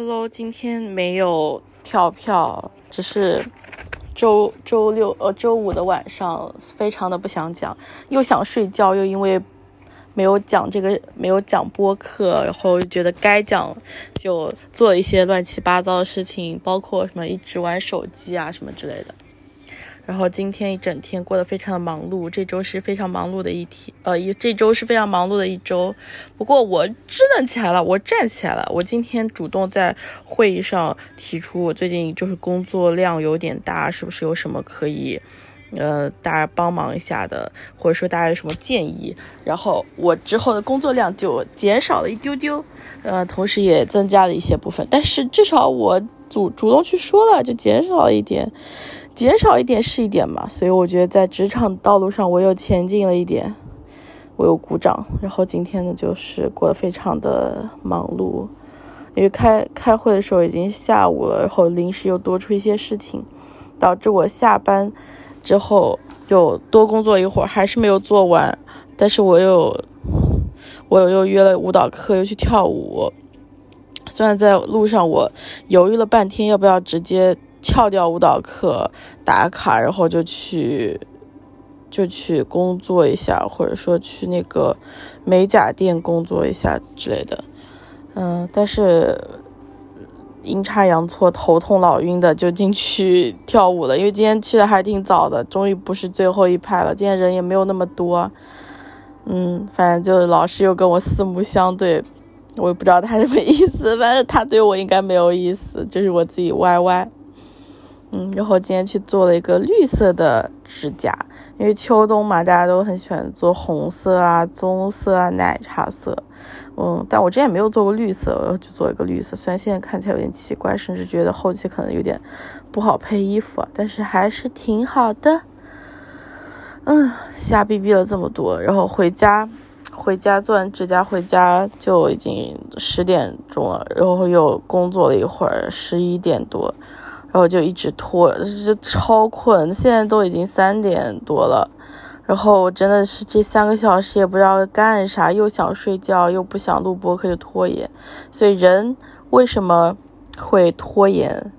Hello，今天没有跳票，只是周周六呃周五的晚上，非常的不想讲，又想睡觉，又因为没有讲这个没有讲播客，然后觉得该讲就做一些乱七八糟的事情，包括什么一直玩手机啊什么之类的。然后今天一整天过得非常的忙碌，这周是非常忙碌的一天，呃，一这周是非常忙碌的一周。不过我支棱起来了，我站起来了。我今天主动在会议上提出，我最近就是工作量有点大，是不是有什么可以，呃，大家帮忙一下的，或者说大家有什么建议？然后我之后的工作量就减少了一丢丢，呃，同时也增加了一些部分，但是至少我主主动去说了，就减少了一点。减少一点是一点嘛，所以我觉得在职场道路上我又前进了一点，我又鼓掌。然后今天呢，就是过得非常的忙碌，因为开开会的时候已经下午了，然后临时又多出一些事情，导致我下班之后又多工作一会儿，还是没有做完。但是我又我又约了舞蹈课，又去跳舞。虽然在路上我犹豫了半天，要不要直接。翘掉舞蹈课打卡，然后就去就去工作一下，或者说去那个美甲店工作一下之类的。嗯，但是阴差阳错，头痛脑晕的就进去跳舞了。因为今天去的还挺早的，终于不是最后一排了。今天人也没有那么多。嗯，反正就是老师又跟我四目相对，我也不知道他什么意思，反正他对我应该没有意思，就是我自己歪歪。嗯，然后今天去做了一个绿色的指甲，因为秋冬嘛，大家都很喜欢做红色啊、棕色啊、奶茶色。嗯，但我之前没有做过绿色，我就做一个绿色。虽然现在看起来有点奇怪，甚至觉得后期可能有点不好配衣服，但是还是挺好的。嗯，瞎逼逼了这么多，然后回家，回家做完指甲回家就已经十点钟了，然后又工作了一会儿，十一点多。然后就一直拖，就超困。现在都已经三点多了，然后我真的是这三个小时也不知道干啥，又想睡觉，又不想录播客，就拖延。所以人为什么会拖延，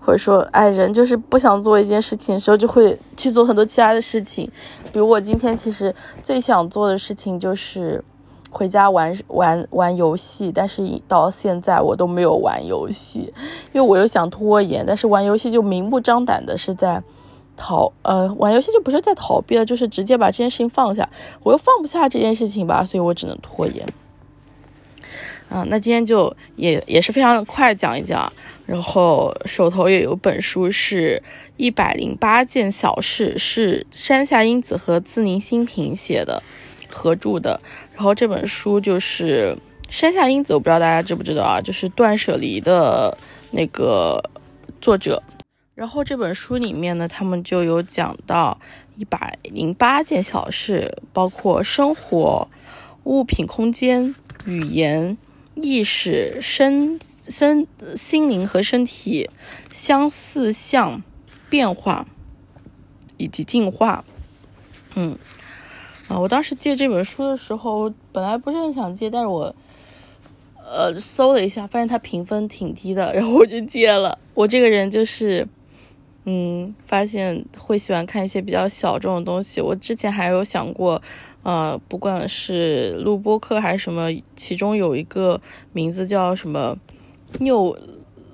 或者说，哎，人就是不想做一件事情的时候，就会去做很多其他的事情。比如我今天其实最想做的事情就是。回家玩玩玩游戏，但是到现在我都没有玩游戏，因为我又想拖延。但是玩游戏就明目张胆的是在逃，呃，玩游戏就不是在逃避了，就是直接把这件事情放下。我又放不下这件事情吧，所以我只能拖延。嗯，那今天就也也是非常快讲一讲，然后手头也有本书是一百零八件小事，是山下英子和自宁新平写的。合著的，然后这本书就是山下英子，我不知道大家知不知道啊，就是断舍离的那个作者。然后这本书里面呢，他们就有讲到一百零八件小事，包括生活、物品、空间、语言、意识、身身心灵和身体相似、相变化以及进化。嗯。啊，我当时借这本书的时候，本来不是很想借，但是我，呃，搜了一下，发现它评分挺低的，然后我就借了。我这个人就是，嗯，发现会喜欢看一些比较小众的东西。我之前还有想过，呃，不管是录播课还是什么，其中有一个名字叫什么六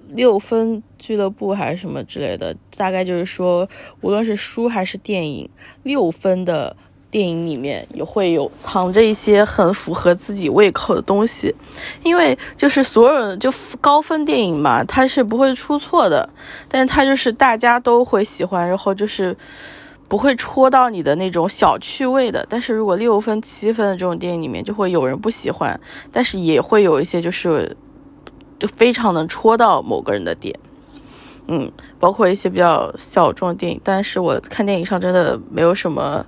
六分俱乐部还是什么之类的，大概就是说，无论是书还是电影，六分的。电影里面也会有藏着一些很符合自己胃口的东西，因为就是所有人就高分电影嘛，它是不会出错的，但是它就是大家都会喜欢，然后就是不会戳到你的那种小趣味的。但是如果六分、七分的这种电影里面，就会有人不喜欢，但是也会有一些就是就非常能戳到某个人的点，嗯，包括一些比较小众的电影，但是我看电影上真的没有什么。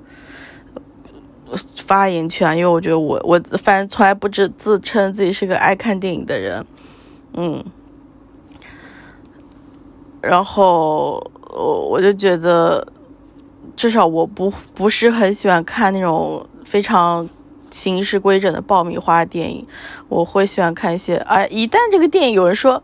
发言权，因为我觉得我我反正从来不知自称自己是个爱看电影的人，嗯，然后我我就觉得，至少我不不是很喜欢看那种非常形式规整的爆米花电影，我会喜欢看一些。哎，一旦这个电影有人说，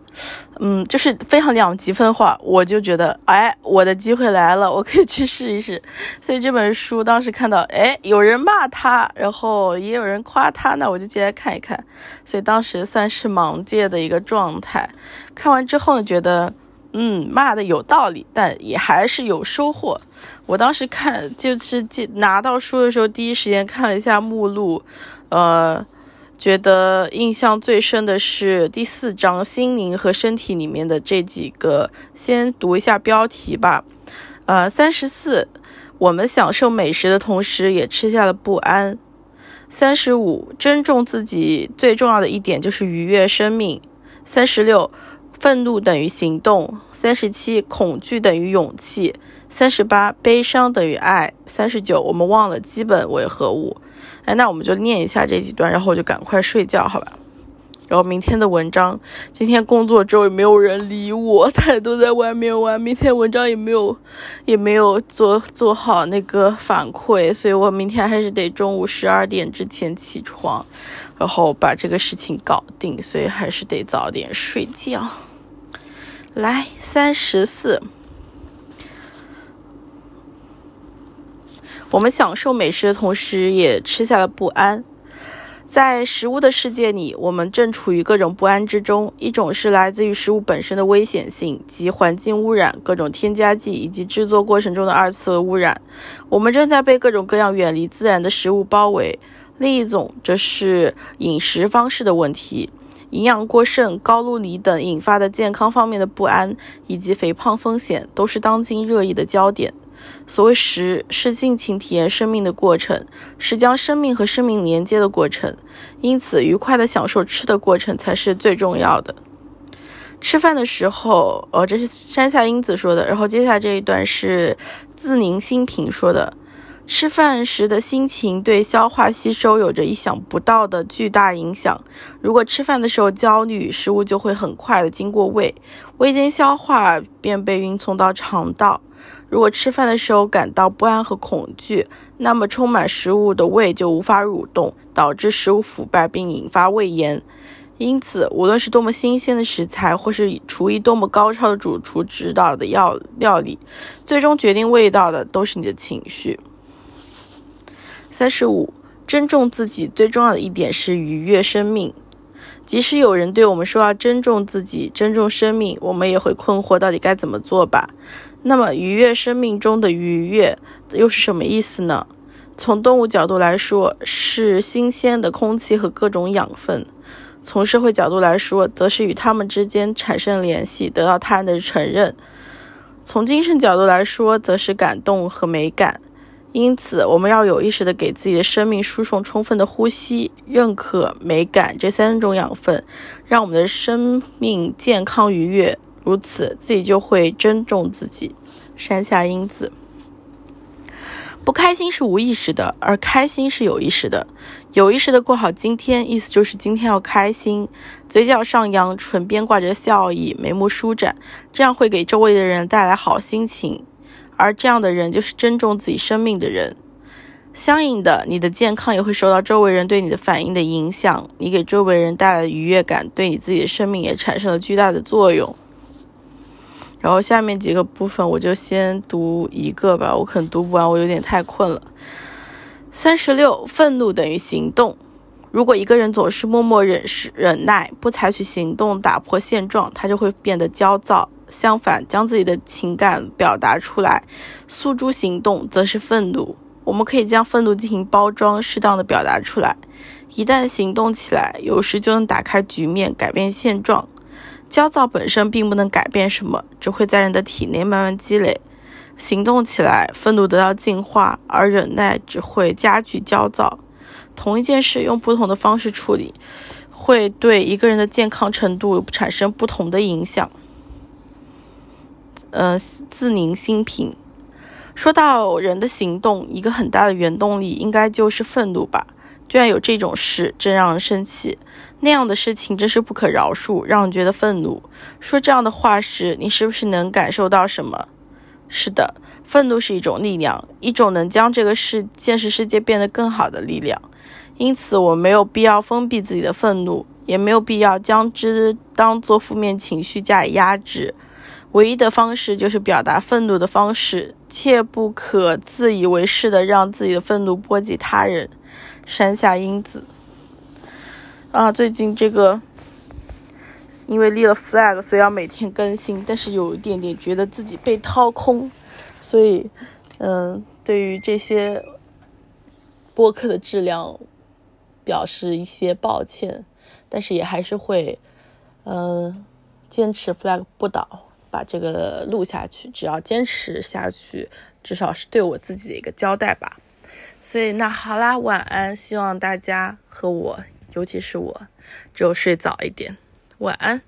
嗯，就是非常两极分化，我就觉得，哎，我的机会来了，我可以去试一试。所以这本书当时看到，哎，有人骂他，然后也有人夸他，那我就进来看一看。所以当时算是盲戒的一个状态。看完之后呢，觉得。嗯，骂的有道理，但也还是有收获。我当时看就是拿到书的时候，第一时间看了一下目录，呃，觉得印象最深的是第四章心灵和身体里面的这几个。先读一下标题吧。呃，三十四，我们享受美食的同时，也吃下了不安。三十五，珍重自己最重要的一点就是愉悦生命。三十六。愤怒等于行动，三十七；恐惧等于勇气，三十八；悲伤等于爱，三十九。我们忘了基本为何物？哎，那我们就念一下这几段，然后我就赶快睡觉，好吧？然后明天的文章，今天工作之后也没有人理我，大家都在外面玩。明天文章也没有，也没有做做好那个反馈，所以我明天还是得中午十二点之前起床，然后把这个事情搞定，所以还是得早点睡觉。来，三十四。我们享受美食的同时，也吃下了不安。在食物的世界里，我们正处于各种不安之中。一种是来自于食物本身的危险性及环境污染、各种添加剂以及制作过程中的二次污染。我们正在被各种各样远离自然的食物包围。另一种则是饮食方式的问题。营养过剩、高露里等引发的健康方面的不安，以及肥胖风险，都是当今热议的焦点。所谓食，是尽情体验生命的过程，是将生命和生命连接的过程。因此，愉快的享受吃的过程才是最重要的。吃饭的时候，呃，这是山下英子说的。然后接下来这一段是自宁新平说的。吃饭时的心情对消化吸收有着意想不到的巨大影响。如果吃饭的时候焦虑，食物就会很快的经过胃，胃经消化便被运送到肠道。如果吃饭的时候感到不安和恐惧，那么充满食物的胃就无法蠕动，导致食物腐败并引发胃炎。因此，无论是多么新鲜的食材，或是厨艺多么高超的主厨指导的药料理，最终决定味道的都是你的情绪。三十五，珍重自己最重要的一点是愉悦生命。即使有人对我们说要珍重自己、珍重生命，我们也会困惑到底该怎么做吧？那么，愉悦生命中的愉悦又是什么意思呢？从动物角度来说，是新鲜的空气和各种养分；从社会角度来说，则是与他们之间产生联系，得到他人的承认；从精神角度来说，则是感动和美感。因此，我们要有意识地给自己的生命输送充分的呼吸、认可、美感这三种养分，让我们的生命健康愉悦。如此，自己就会珍重自己。山下英子。不开心是无意识的，而开心是有意识的。有意识的过好今天，意思就是今天要开心，嘴角上扬，唇边挂着笑意，眉目舒展，这样会给周围的人带来好心情。而这样的人就是珍重自己生命的人。相应的，你的健康也会受到周围人对你的反应的影响。你给周围人带来的愉悦感，对你自己的生命也产生了巨大的作用。然后下面几个部分，我就先读一个吧，我可能读不完，我有点太困了。三十六，愤怒等于行动。如果一个人总是默默忍、忍耐，不采取行动打破现状，他就会变得焦躁。相反，将自己的情感表达出来，诉诸行动，则是愤怒。我们可以将愤怒进行包装，适当的表达出来。一旦行动起来，有时就能打开局面，改变现状。焦躁本身并不能改变什么，只会在人的体内慢慢积累。行动起来，愤怒得到净化，而忍耐只会加剧焦躁。同一件事用不同的方式处理，会对一个人的健康程度产生不同的影响。呃，自宁心平。说到人的行动，一个很大的原动力应该就是愤怒吧？居然有这种事，真让人生气。那样的事情真是不可饶恕，让人觉得愤怒。说这样的话时，你是不是能感受到什么？是的，愤怒是一种力量，一种能将这个世现实世界变得更好的力量。因此我没有必要封闭自己的愤怒，也没有必要将之当做负面情绪加以压制。唯一的方式就是表达愤怒的方式，切不可自以为是的让自己的愤怒波及他人。山下英子啊，最近这个因为立了 flag，所以要每天更新，但是有一点点觉得自己被掏空，所以嗯，对于这些播客的质量表示一些抱歉，但是也还是会嗯坚持 flag 不倒。把这个录下去，只要坚持下去，至少是对我自己的一个交代吧。所以那好啦，晚安。希望大家和我，尤其是我，只有睡早一点。晚安。